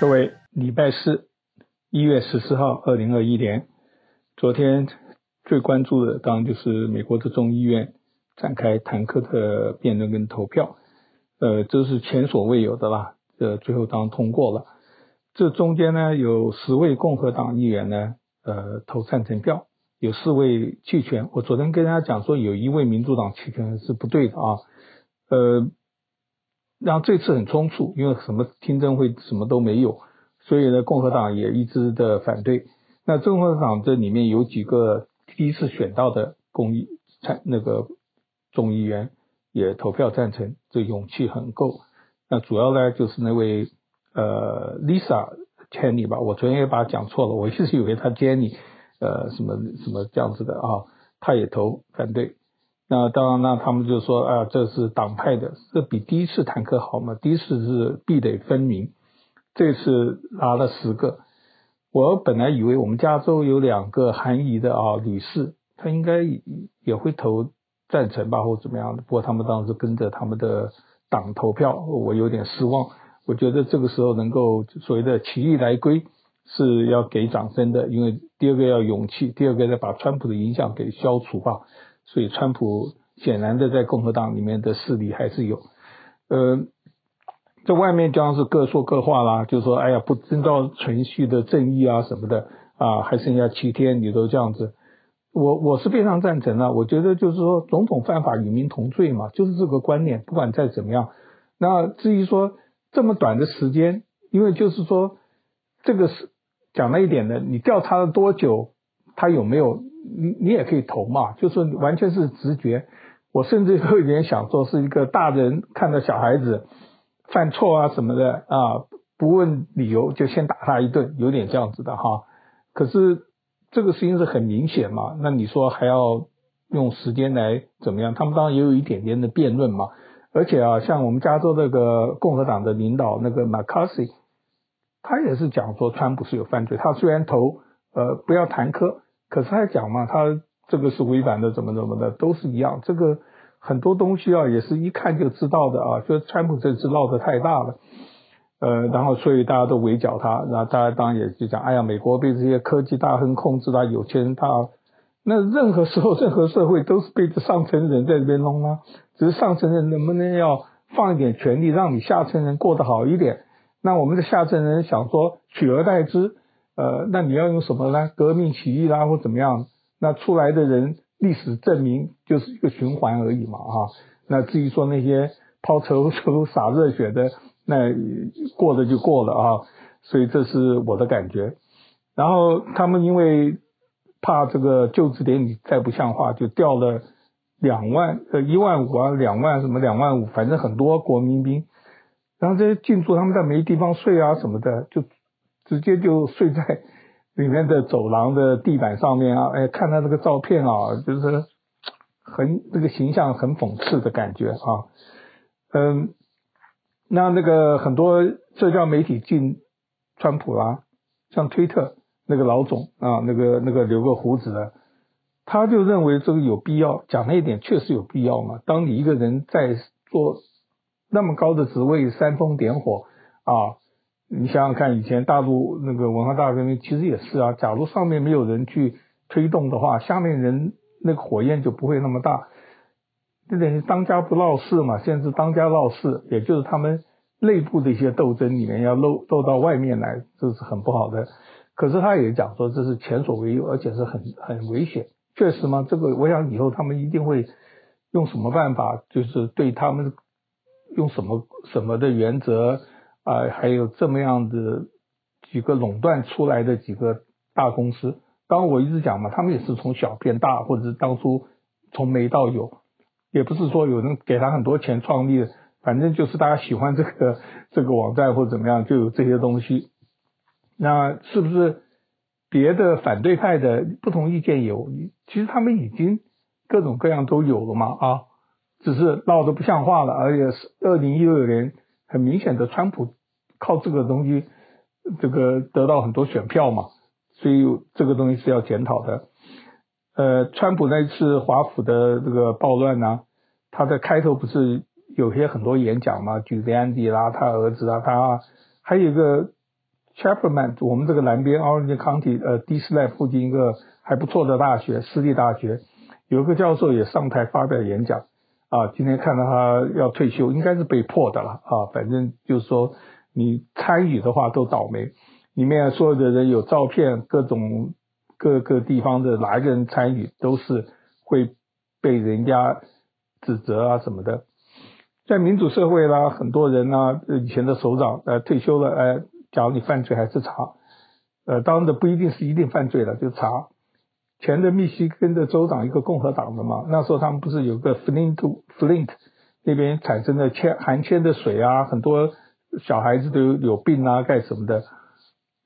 各位，礼拜四，一月十四号，二零二一年，昨天最关注的当然就是美国的众议院展开坦克的辩论跟投票，呃，这是前所未有的啦，呃，最后当然通过了。这中间呢，有十位共和党议员呢，呃，投赞成票，有四位弃权。我昨天跟大家讲说，有一位民主党弃权是不对的啊，呃。然后这次很匆促，因为什么听证会什么都没有，所以呢，共和党也一直的反对。那共和党这里面有几个第一次选到的公议参那个众议员也投票赞成，这勇气很够。那主要呢就是那位呃 Lisa Cheney 吧，我昨天也把他讲错了，我一直以为他 Jenny 呃什么什么这样子的啊，他也投反对。那当然，那他们就说啊，这是党派的，这比第一次坦克好嘛？第一次是壁垒分明，这次拿了十个。我本来以为我们加州有两个韩裔的啊女士，她应该也会投赞成吧，或怎么样的。不过他们当时跟着他们的党投票，我有点失望。我觉得这个时候能够所谓的起义来归是要给掌声的，因为第二个要勇气，第二个要把川普的影响给消除吧。所以，川普显然的在共和党里面的势力还是有，呃，在外面当然是各说各话啦，就说哎呀，不遵照程序的正义啊什么的啊，还剩下七天，你都这样子，我我是非常赞成的。我觉得就是说，总统犯法与民同罪嘛，就是这个观念。不管再怎么样，那至于说这么短的时间，因为就是说这个是讲了一点的，你调查了多久，他有没有？你你也可以投嘛，就是完全是直觉。我甚至有点想说，是一个大人看到小孩子犯错啊什么的啊，不问理由就先打他一顿，有点这样子的哈。可是这个事情是很明显嘛，那你说还要用时间来怎么样？他们当然也有一点点的辩论嘛。而且啊，像我们加州那个共和党的领导那个 McCarthy，他也是讲说川普是有犯罪。他虽然投呃不要坦克。可是他讲嘛，他这个是违反的，怎么怎么的，都是一样。这个很多东西啊，也是一看就知道的啊。就川普这次闹得太大了，呃，然后所以大家都围剿他，然后大家当然也就讲，哎呀，美国被这些科技大亨控制了，有钱人他，那任何时候任何社会都是被这上层人在这边弄啊。只是上层人能不能要放一点权力，让你下层人过得好一点？那我们的下层人想说取而代之。呃，那你要用什么呢？革命起义啦，或怎么样？那出来的人，历史证明就是一个循环而已嘛，啊。那至于说那些抛头颅洒热血的，那过了就过了啊。所以这是我的感觉。然后他们因为怕这个就职典礼再不像话，就调了两万呃一万五啊，两万什么两万五，反正很多国民兵。然后这些进驻他们在没地方睡啊什么的，就。直接就睡在里面的走廊的地板上面啊！哎，看他这个照片啊，就是很这个形象很讽刺的感觉啊。嗯，那那个很多社交媒体进川普啦，像推特那个老总啊，那个那个留个胡子的，他就认为这个有必要讲那一点，确实有必要嘛。当你一个人在做那么高的职位，煽风点火啊。你想想看，以前大陆那个文化大革命其实也是啊。假如上面没有人去推动的话，下面人那个火焰就不会那么大。这等于当家不闹事嘛，现在是当家闹事，也就是他们内部的一些斗争里面要漏漏到外面来，这是很不好的。可是他也讲说这是前所未有，而且是很很危险。确实吗？这个我想以后他们一定会用什么办法，就是对他们用什么什么的原则。啊，还有这么样的几个垄断出来的几个大公司，当然我一直讲嘛，他们也是从小变大，或者是当初从没到有，也不是说有人给他很多钱创立的，反正就是大家喜欢这个这个网站或怎么样，就有这些东西。那是不是别的反对派的不同意见有？其实他们已经各种各样都有了嘛啊，只是闹得不像话了，而且是二零一六年。很明显的，川普靠这个东西，这个得到很多选票嘛，所以这个东西是要检讨的。呃，川普那次华府的这个暴乱呢、他的开头不是有些很多演讲嘛，举例安迪啦，他儿子啊，他啊还有一个 Chapman，我们这个南边 Orange County 呃 D Slab 附近一个还不错的大学，私立大学，有一个教授也上台发表演讲啊。今天看到他要退休，应该是被迫的了啊。反正就是说，你参与的话都倒霉。里面所有的人有照片，各种各个地方的哪一个人参与，都是会被人家指责啊什么的。在民主社会啦，很多人呢，以前的首长呃退休了，呃，假如你犯罪还是查，呃，当然的不一定是一定犯罪了就查。前的密西根的州长一个共和党的嘛，那时候他们不是有个 Flint Flint 那边产生的铅含铅的水啊，很多小孩子都有有病啊，干什么的？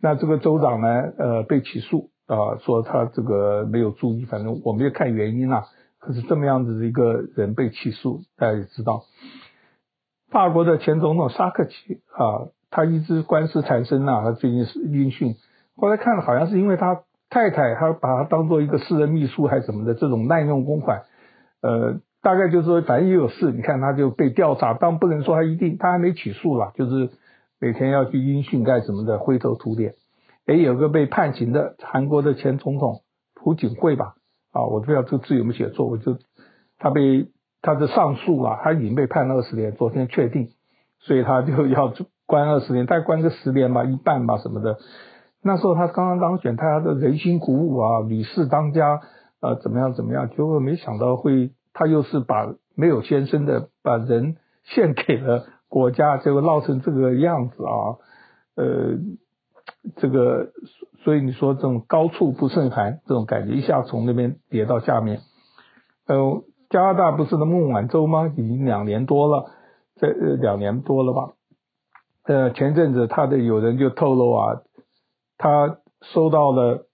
那这个州长呢，呃，被起诉啊，说他这个没有注意，反正我没有看原因啊。可是这么样子的一个人被起诉，大家也知道。法国的前总统沙克齐啊，他一直官司缠身呐，他最近是音讯。后来看了，好像是因为他太太，他把他当做一个私人秘书还是什么的，这种滥用公款。呃，大概就是说，反正也有事，你看他就被调查，当然不能说他一定，他还没起诉了，就是每天要去音讯干什么的，灰头土脸。诶，有个被判刑的韩国的前总统朴槿惠吧，啊，我不知道这个字有没有写错，我就他被。他的上诉啊，他已经被判了二十年，昨天确定，所以他就要关二十年，再关个十年吧，一半吧什么的。那时候他刚刚当选，他的人心鼓舞啊，屡试当家，呃，怎么样怎么样，结果没想到会，他又是把没有先生的把人献给了国家，结果闹成这个样子啊，呃，这个，所以你说这种高处不胜寒这种感觉，一下从那边跌到下面，呃。加拿大不是的孟晚舟吗？已经两年多了，这呃两年多了吧？呃，前阵子他的友人就透露啊，他收到了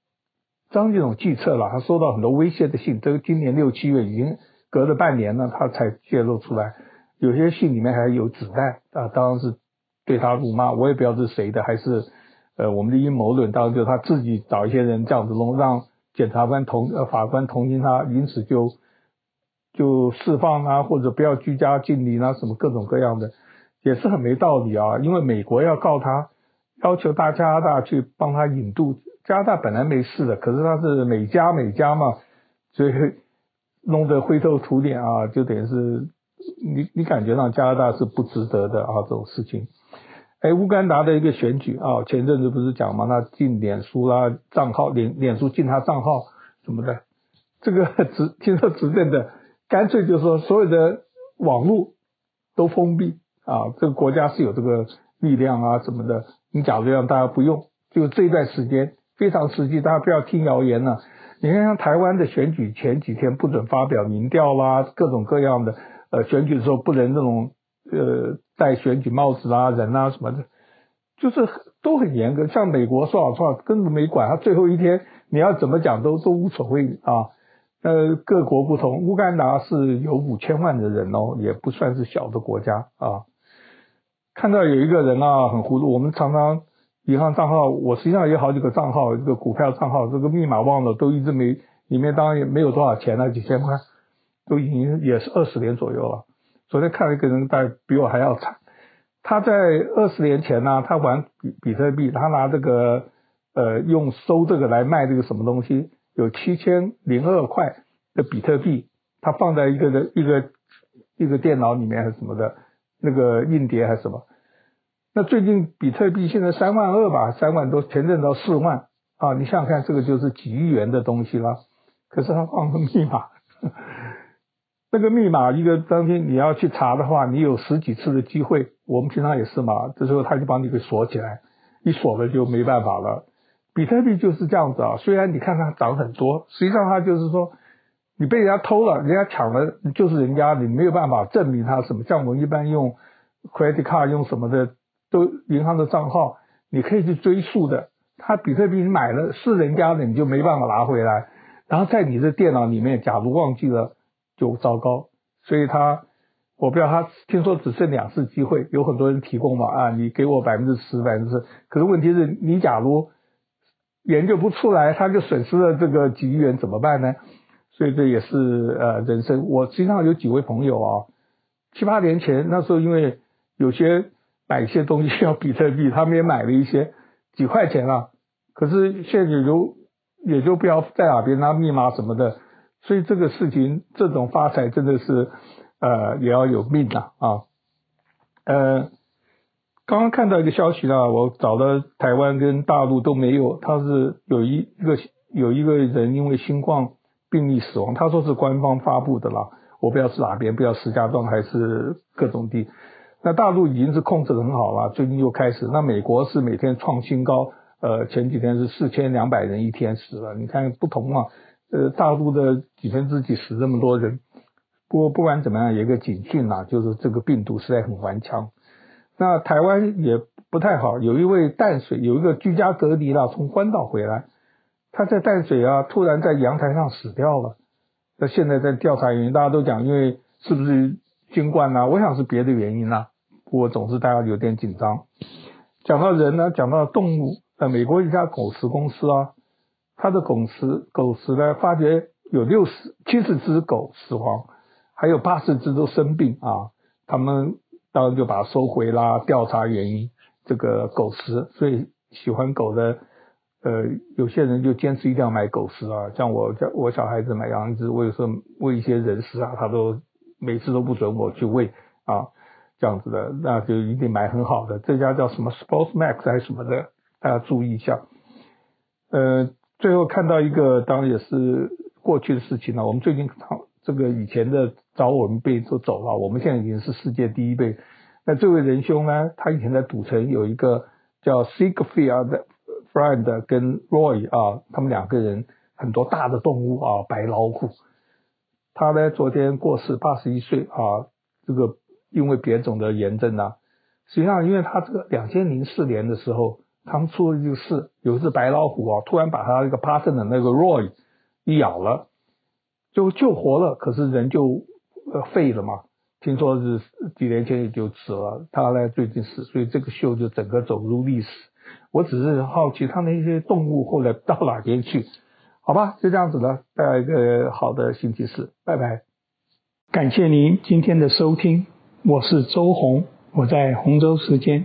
张这种计策了，他收到很多威胁的信。这个今年六七月已经隔了半年了，他才揭露出来。有些信里面还有子弹啊，当然是对他辱骂。我也不知道是谁的，还是呃我们的阴谋论。当然就他自己找一些人这样子弄，让检察官同呃法官同情他，因此就。就释放啊，或者不要居家禁令啊，什么各种各样的，也是很没道理啊。因为美国要告他，要求大加拿大去帮他引渡。加拿大本来没事的，可是他是美加美加嘛，所以弄得灰头土脸啊，就等于是你你感觉上加拿大是不值得的啊这种事情。哎，乌干达的一个选举啊，前阵子不是讲嘛，他进脸书啦、啊、账号，脸脸书进他账号什么的，这个执听说执政的。干脆就说，所有的网络都封闭啊！这个国家是有这个力量啊，什么的。你假如让大家不用，就这段时间非常实际，大家不要听谣言了、你看，像台湾的选举前几天不准发表民调啦，各种各样的。呃，选举的时候不能那种呃戴选举帽子啊，人啊什么的，就是都很严格。像美国说好说好，根本没管，他最后一天你要怎么讲都都无所谓啊。呃，各国不同，乌干达是有五千万的人哦，也不算是小的国家啊。看到有一个人啊，很糊涂。我们常常银行账号，我实际上有好几个账号，这个股票账号，这个密码忘了，都一直没，里面当然也没有多少钱了，几千块，都已经也是二十年左右了。昨天看了一个人，大概比我还要惨。他在二十年前呢、他玩比比特币，他拿这个呃用收这个来卖这个什么东西。有七千零二块的比特币，他放在一个的一个一个电脑里面还是什么的，那个硬碟还是什么？那最近比特币现在三万二吧，三万多，前阵到四万啊！你想想看，这个就是几亿元的东西了。可是他放个密码，那个密码一个当天你要去查的话，你有十几次的机会。我们平常也是嘛，这时候他就把你给锁起来，一锁了就没办法了。比特币就是这样子啊，虽然你看它涨很多，实际上它就是说，你被人家偷了，人家抢了，就是人家，你没有办法证明他什么。像我们一般用 credit card 用什么的，都银行的账号，你可以去追溯的。他比特币你买了是人家的，你就没办法拿回来。然后在你的电脑里面，假如忘记了，就糟糕。所以他，我不知道他听说只剩两次机会，有很多人提供嘛啊，你给我百分之十、百分之十。可是问题是你假如。研究不出来，他就损失了这个几亿元，怎么办呢？所以这也是呃人生。我实际上有几位朋友啊，七八年前那时候，因为有些买一些东西需要比特币，他们也买了一些，几块钱啊，可是现在也就也就不要在哪边拿密码什么的，所以这个事情这种发财真的是呃也要有命的啊，呃。刚刚看到一个消息呢，我找了台湾跟大陆都没有，他是有一个有一个人因为新冠病例死亡，他说是官方发布的啦，我不知道是哪边，不知道石家庄还是各种地。那大陆已经是控制得很好了，最近又开始。那美国是每天创新高，呃，前几天是四千两百人一天死了，你看不同啊，呃，大陆的几分之几死这么多人。不过不管怎么样，有一个警讯啦，就是这个病毒实在很顽强。那台湾也不太好，有一位淡水有一个居家隔离了，从关岛回来，他在淡水啊，突然在阳台上死掉了。那现在在调查原因，大家都讲因为是不是新冠啊？我想是别的原因啦。不过总是大家有点紧张。讲到人呢，讲到动物，呃，美国一家狗食公司啊，它的狗食狗食呢，发觉有六十七十只狗死亡，还有八十只都生病啊，他们。当然就把它收回啦，调查原因。这个狗食，所以喜欢狗的，呃，有些人就坚持一定要买狗食啊。像我家我小孩子买羊只，我有时候喂一些人食啊，他都每次都不准我去喂啊，这样子的，那就一定买很好的。这家叫什么 Sports Max 还是什么的，大家注意一下。呃，最后看到一个，当然也是过去的事情了。我们最近这个以前的。找我们辈都走了，我们现在已经是世界第一辈。那这位仁兄呢？他以前在赌城有一个叫 Sigfield Friend 跟 Roy 啊，他们两个人很多大的动物啊，白老虎。他呢昨天过世，八十一岁啊。这个因为别种的炎症啊，实际上因为他这个两千零四年的时候，他们出了一个事，有一只白老虎啊，突然把他那个 Parson 的那个 Roy 一咬了，就救活了，可是人就。废了嘛？听说是几年前也就死了，他呢最近死，所以这个秀就整个走入历史。我只是好奇，他那些动物后来到哪边去？好吧，就这样子了，带来一个好的星期四，拜拜。感谢您今天的收听，我是周红，我在洪州时间。